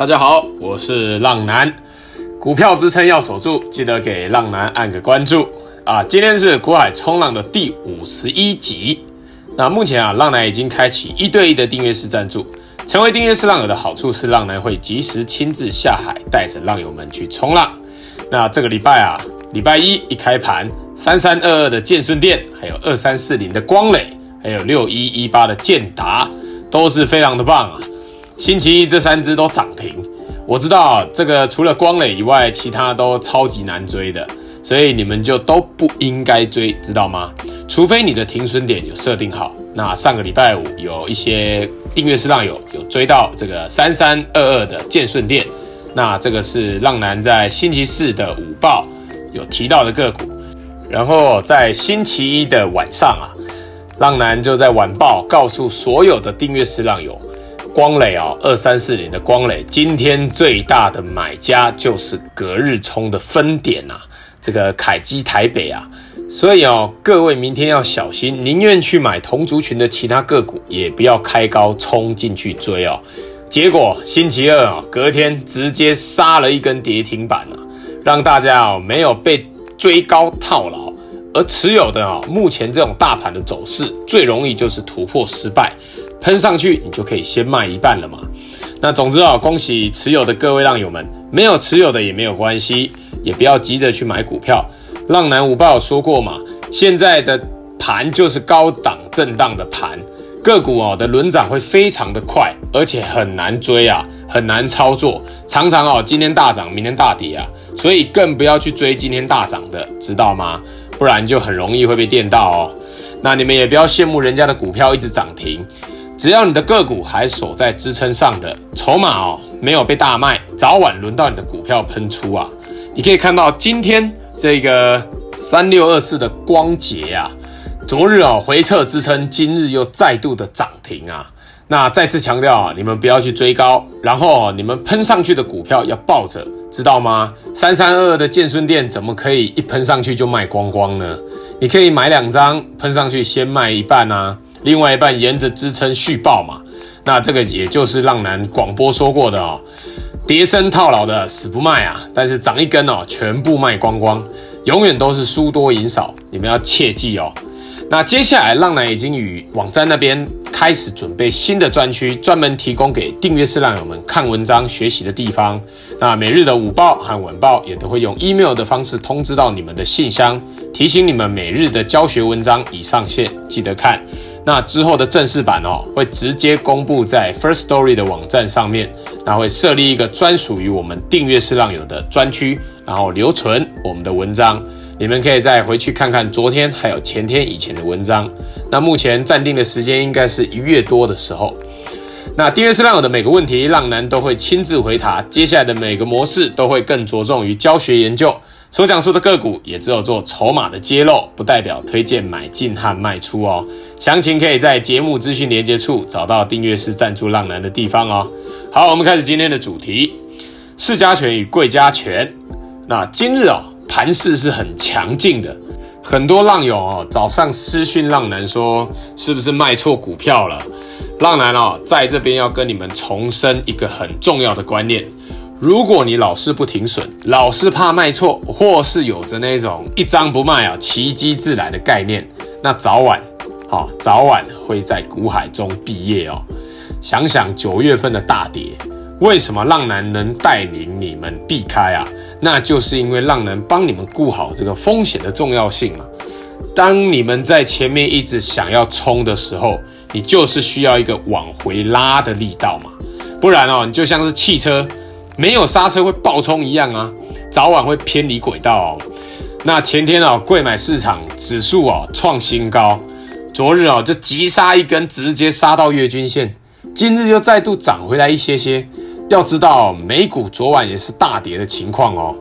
大家好，我是浪男，股票支撑要守住，记得给浪男按个关注啊！今天是股海冲浪的第五十一集。那目前啊，浪男已经开启一对一的订阅式赞助。成为订阅式浪友的好处是，浪男会及时亲自下海，带着浪友们去冲浪。那这个礼拜啊，礼拜一一开盘，三三二二的建顺电，还有二三四零的光磊，还有六一一八的建达，都是非常的棒啊！星期一这三只都涨停，我知道这个除了光磊以外，其他都超级难追的，所以你们就都不应该追，知道吗？除非你的停损点有设定好。那上个礼拜五有一些订阅式浪友有追到这个三三二二的建顺电，那这个是浪男在星期四的午报有提到的个股，然后在星期一的晚上啊，浪男就在晚报告诉所有的订阅式浪友。光磊啊，二三四零的光磊，今天最大的买家就是隔日冲的分点啊，这个凯基台北啊，所以哦，各位明天要小心，宁愿去买同族群的其他个股，也不要开高冲进去追哦。结果星期二啊，隔天直接杀了一根跌停板啊，让大家哦没有被追高套牢，而持有的啊，目前这种大盘的走势最容易就是突破失败。喷上去，你就可以先卖一半了嘛。那总之啊，恭喜持有的各位浪友们，没有持有的也没有关系，也不要急着去买股票。浪男午报有说过嘛，现在的盘就是高档震荡的盘，个股哦的轮涨会非常的快，而且很难追啊，很难操作，常常哦今天大涨，明天大跌啊，所以更不要去追今天大涨的，知道吗？不然就很容易会被电到哦。那你们也不要羡慕人家的股票一直涨停。只要你的个股还守在支撑上的筹码哦，没有被大卖，早晚轮到你的股票喷出啊！你可以看到今天这个三六二四的光頡啊，昨日哦回撤支撑，今日又再度的涨停啊！那再次强调啊，你们不要去追高，然后你们喷上去的股票要抱着，知道吗？三三二二的建舜电怎么可以一喷上去就卖光光呢？你可以买两张，喷上去先卖一半啊。另外一半沿着支撑续报嘛，那这个也就是浪男广播说过的哦，跌深套牢的死不卖啊，但是涨一根哦，全部卖光光，永远都是输多赢少，你们要切记哦。那接下来浪男已经与网站那边开始准备新的专区，专门提供给订阅式浪友们看文章学习的地方。那每日的午报和晚报也都会用 email 的方式通知到你们的信箱，提醒你们每日的教学文章已上线，记得看。那之后的正式版哦，会直接公布在 First Story 的网站上面，那会设立一个专属于我们订阅式浪友的专区，然后留存我们的文章，你们可以再回去看看昨天还有前天以前的文章。那目前暂定的时间应该是一月多的时候。那订阅式浪友的每个问题，浪男都会亲自回答。接下来的每个模式都会更着重于教学研究。所讲述的个股也只有做筹码的揭露，不代表推荐买进和卖出哦。详情可以在节目资讯连接处找到订阅式赞助浪男的地方哦。好，我们开始今天的主题：市加权与贵加权。那今日哦，盘势是很强劲的，很多浪友哦早上私讯浪男说，是不是卖错股票了？浪男哦，在这边要跟你们重申一个很重要的观念。如果你老是不停损，老是怕卖错，或是有着那种一张不卖啊，奇迹自来的概念，那早晚，好、哦，早晚会在股海中毕业哦。想想九月份的大跌，为什么浪男能带领你们避开啊？那就是因为浪男帮你们顾好这个风险的重要性嘛。当你们在前面一直想要冲的时候，你就是需要一个往回拉的力道嘛，不然哦，你就像是汽车。没有刹车会爆冲一样啊，早晚会偏离轨道。那前天哦，贵买市场指数哦创新高，昨日哦就急杀一根，直接杀到月均线，今日又再度涨回来一些些。要知道，美股昨晚也是大跌的情况哦，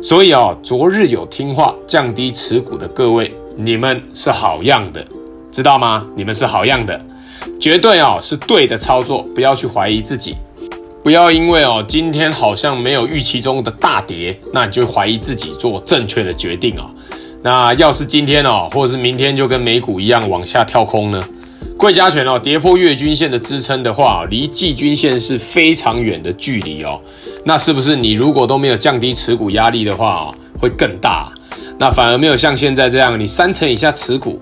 所以哦，昨日有听话降低持股的各位，你们是好样的，知道吗？你们是好样的，绝对哦是对的操作，不要去怀疑自己。不要因为哦，今天好像没有预期中的大跌，那你就怀疑自己做正确的决定啊。那要是今天哦，或者是明天就跟美股一样往下跳空呢？贵加权哦，跌破月均线的支撑的话，离季均线是非常远的距离哦。那是不是你如果都没有降低持股压力的话哦，会更大？那反而没有像现在这样，你三成以下持股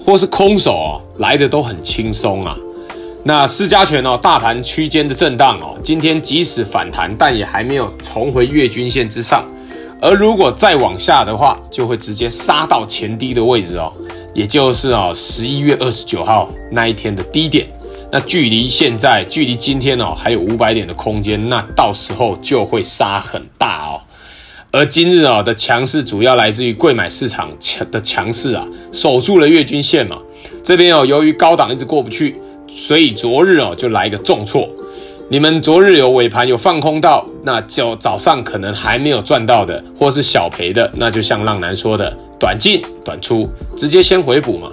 或是空手哦，来的都很轻松啊。那市加权哦，大盘区间的震荡哦，今天即使反弹，但也还没有重回月均线之上。而如果再往下的话，就会直接杀到前低的位置哦。也就是啊，十一月二十九号那一天的低点，那距离现在，距离今天哦，还有五百点的空间，那到时候就会杀很大哦。而今日啊的强势，主要来自于柜买市场强的强势啊，守住了月均线嘛。这边哦，由于高档一直过不去，所以昨日哦就来一个重挫。你们昨日有尾盘有放空到，那就早上可能还没有赚到的，或是小赔的，那就像浪男说的，短进短出，直接先回补嘛。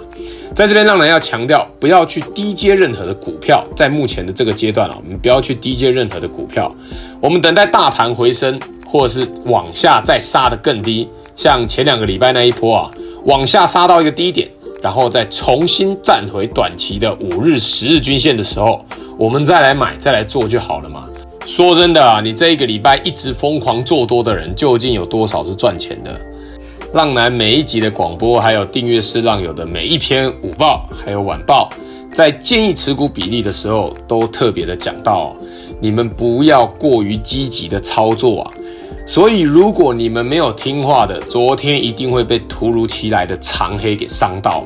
在这边浪男要强调，不要去低接任何的股票，在目前的这个阶段啊，我们不要去低接任何的股票，我们等待大盘回升，或者是往下再杀得更低，像前两个礼拜那一波啊，往下杀到一个低点，然后再重新站回短期的五日、十日均线的时候。我们再来买，再来做就好了嘛。说真的啊，你这一个礼拜一直疯狂做多的人，究竟有多少是赚钱的？浪男每一集的广播，还有订阅式浪友的每一篇午报，还有晚报，在建议持股比例的时候，都特别的讲到，你们不要过于积极的操作啊。所以，如果你们没有听话的，昨天一定会被突如其来的长黑给伤到。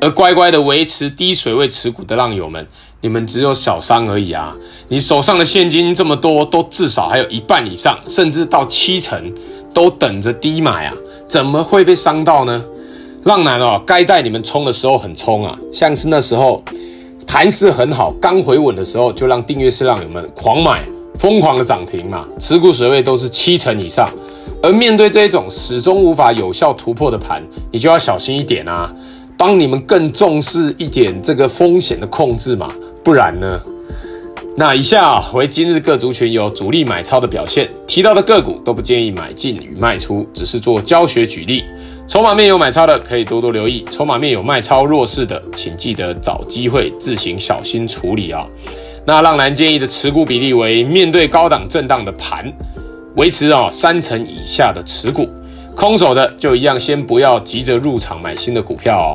而乖乖的维持低水位持股的浪友们，你们只有小伤而已啊！你手上的现金这么多，都至少还有一半以上，甚至到七成，都等着低买啊！怎么会被伤到呢？浪男哦，该带你们冲的时候很冲啊，像是那时候盘势很好，刚回稳的时候，就让订阅式浪友们狂买，疯狂的涨停嘛，持股水位都是七成以上。而面对这种始终无法有效突破的盘，你就要小心一点啊！帮你们更重视一点这个风险的控制嘛，不然呢？那以下，为今日各族群有主力买超的表现，提到的个股都不建议买进与卖出，只是做教学举例。筹码面有买超的可以多多留意，筹码面有卖超弱势的，请记得找机会自行小心处理啊。那浪男建议的持股比例为：面对高档震荡的盘，维持啊三成以下的持股。空手的就一样，先不要急着入场买新的股票哦，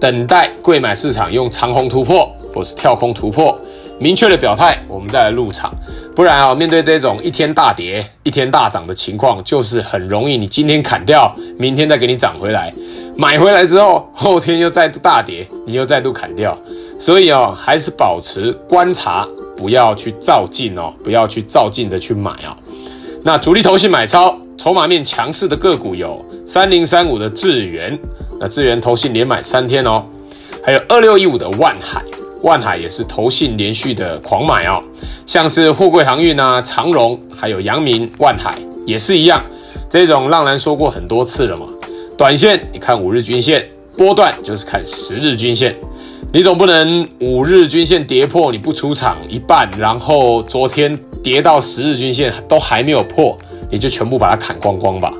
等待贵买市场用长虹突破或是跳空突破，明确的表态，我们再来入场。不然啊，面对这种一天大跌、一天大涨的情况，就是很容易你今天砍掉，明天再给你涨回来，买回来之后，后天又再度大跌，你又再度砍掉。所以哦，还是保持观察，不要去照进哦，不要去照进的去买啊。那主力投信买超。筹码面强势的个股有三零三五的智源，那智源投信连买三天哦，还有二六一五的万海，万海也是投信连续的狂买哦，像是货柜航运啊、长荣，还有阳明、万海也是一样，这种浪男说过很多次了嘛，短线你看五日均线，波段就是看十日均线，你总不能五日均线跌破你不出场一半，然后昨天跌到十日均线都还没有破。也就全部把它砍光光吧。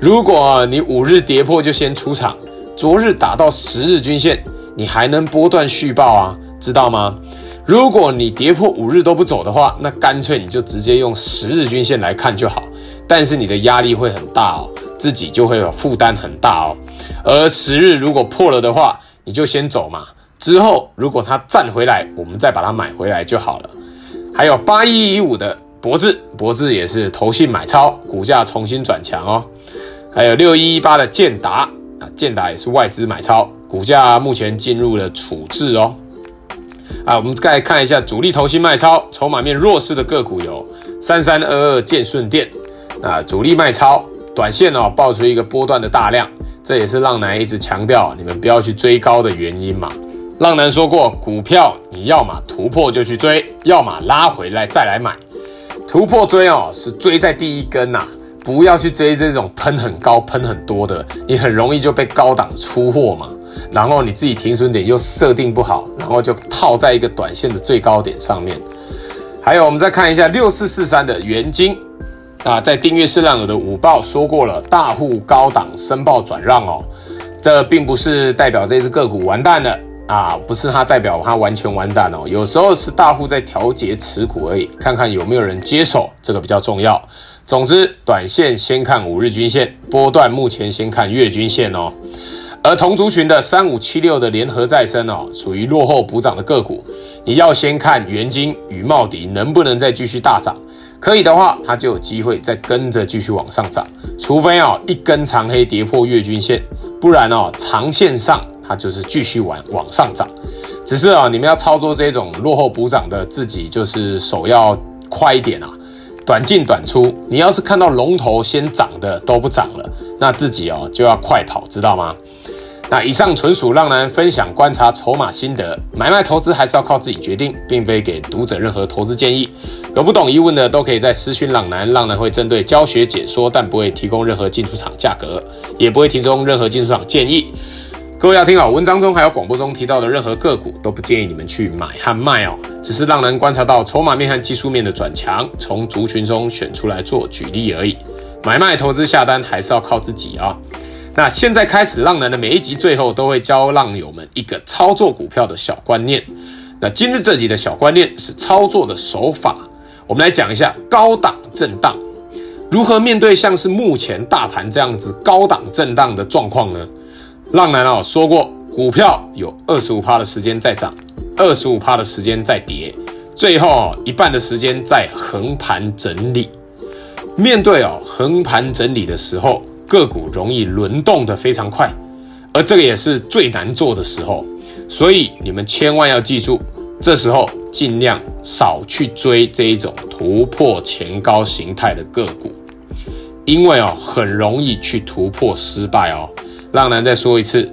如果你五日跌破就先出场，昨日打到十日均线，你还能波段续报啊，知道吗？如果你跌破五日都不走的话，那干脆你就直接用十日均线来看就好。但是你的压力会很大哦，自己就会有负担很大哦。而十日如果破了的话，你就先走嘛。之后如果它站回来，我们再把它买回来就好了。还有八一一五的。博智，博智也是投信买超，股价重新转强哦。还有六一一八的建达啊，建达也是外资买超，股价目前进入了处置哦。啊，我们再看一下主力投信卖超，筹码面弱势的个股有三三二二建顺电啊，主力卖超，短线哦爆出一个波段的大量，这也是浪男一直强调你们不要去追高的原因嘛。浪男说过，股票你要么突破就去追，要么拉回来再来买。突破追哦，是追在第一根呐、不要去追这种喷很高、喷很多的，你很容易就被高档出货嘛。然后你自己停损点又设定不好，然后就套在一个短线的最高点上面。还有，我们再看一下六四四三的元晶啊，在订阅式浪友的午报说过了，大户高档申报转让哦，这并不是代表这只个股完蛋了，啊，不是它代表它完全完蛋哦。有时候是大户在调节持股而已，看看有没有人接手，这个比较重要。总之，短线先看五日均线，波段目前先看月均线哦。而同族群的三五七六的联合再生哦，属于落后补涨的个股，你要先看元晶与茂迪能不能再继续大涨，可以的话，它就有机会再跟着继续往上涨。除非哦一根长黑跌破月均线，不然哦长线上它就是继续往往上涨。只是啊，你们要操作这种落后补涨的，自己就是手要快一点啊。短进短出，你要是看到龙头先涨的都不涨了，那自己哦就要快跑，知道吗？那以上纯属浪男分享观察筹码心得，买卖投资还是要靠自己决定，并非给读者任何投资建议。有不懂疑问的都可以在私讯浪男，浪男会针对教学解说，但不会提供任何进出场价格，也不会提供任何进出场建议。各位要听好，文章中还有广播中提到的任何个股都不建议你们去买和卖哦，只是浪人观察到筹码面和技术面的转强，从族群中选出来做举例而已。买卖投资下单还是要靠自己啊、哦。那现在开始，浪人的每一集最后都会教浪友们一个操作股票的小观念。那今日这集的小观念是操作的手法，我们来讲一下高档震荡如何面对像是目前大盘这样子高档震荡的状况呢？浪男哦说过，股票有二十五趴的时间在涨，二十五趴的时间在跌，最后一半的时间在横盘整理。面对哦横盘整理的时候，个股容易轮动得非常快，而这个也是最难做的时候。所以你们千万要记住，这时候尽量少去追这一种突破前高形态的个股，因为哦很容易去突破失败哦。浪男再说一次，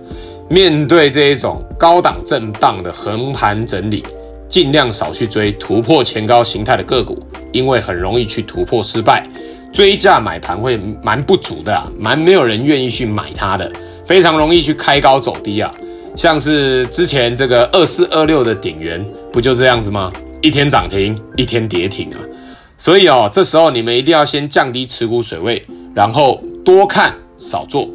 面对这一种高档震荡的横盘整理，尽量少去追突破前高形态的个股，因为很容易去突破失败，追价买盘会蛮不足的啊，蛮没有人愿意去买它的，非常容易去开高走低啊，像是之前这个二四二六的顶元，不就这样子吗？一天涨停，一天跌停啊，所以哦，这时候你们一定要先降低持股水位，然后多看少做。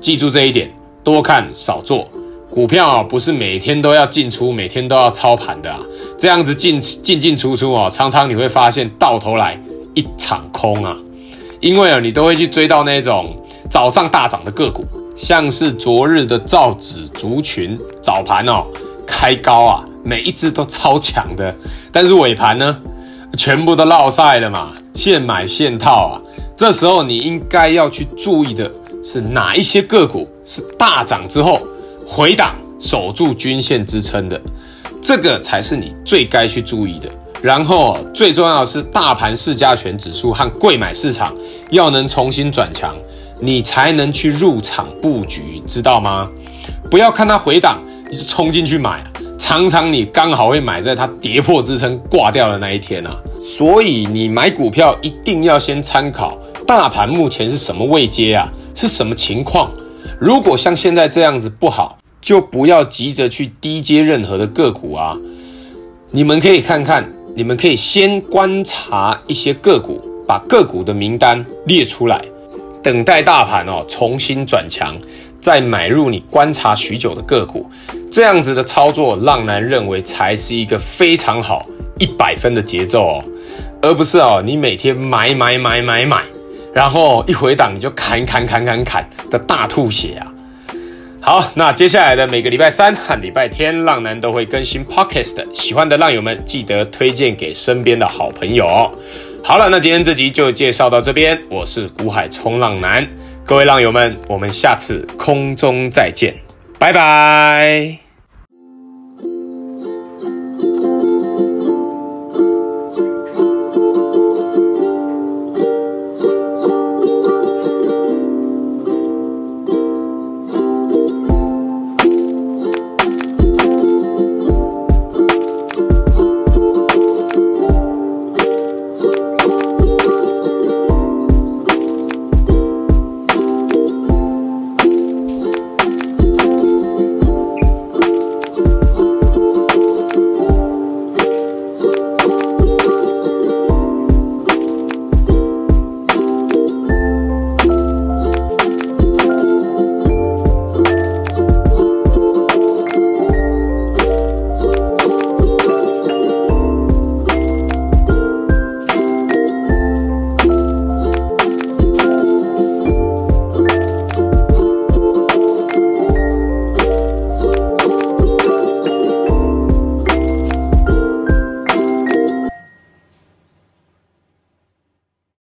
记住这一点，多看少做股票啊，不是每天都要进出，每天都要操盘的啊。这样子进进进出出啊，常常你会发现到头来一场空啊。因为啊，你都会去追到那种早上大涨的个股，像是昨日的造纸族群，早盘哦开高啊，每一只都超强的，但是尾盘呢，全部都落赛了嘛，现买现套啊。这时候你应该要去注意的。是哪一些个股是大涨之后回档守住均线支撑的？这个才是你最该去注意的。然后最重要的是，大盘市加权指数和贵买市场要能重新转强，你才能去入场布局，知道吗？不要看它回档，你就冲进去买，常常你刚好会买在它跌破支撑挂掉的那一天啊。所以你买股票一定要先参考大盘目前是什么位阶啊。是什么情况？如果像现在这样子不好，就不要急着去低接任何的个股啊。你们可以看看，你们可以先观察一些个股，把个股的名单列出来，等待大盘哦重新转强，再买入你观察许久的个股。这样子的操作，浪男认为才是一个非常好一百分的节奏哦，而不是哦你每天买买买买买。然后一回档你就砍砍砍砍砍的大吐血啊！好，那接下来的每个礼拜三和礼拜天，浪男都会更新 Podcast，喜欢的浪友们记得推荐给身边的好朋友。好了，那今天这集就介绍到这边，我是股海冲浪男，各位浪友们，我们下次空中再见，拜拜。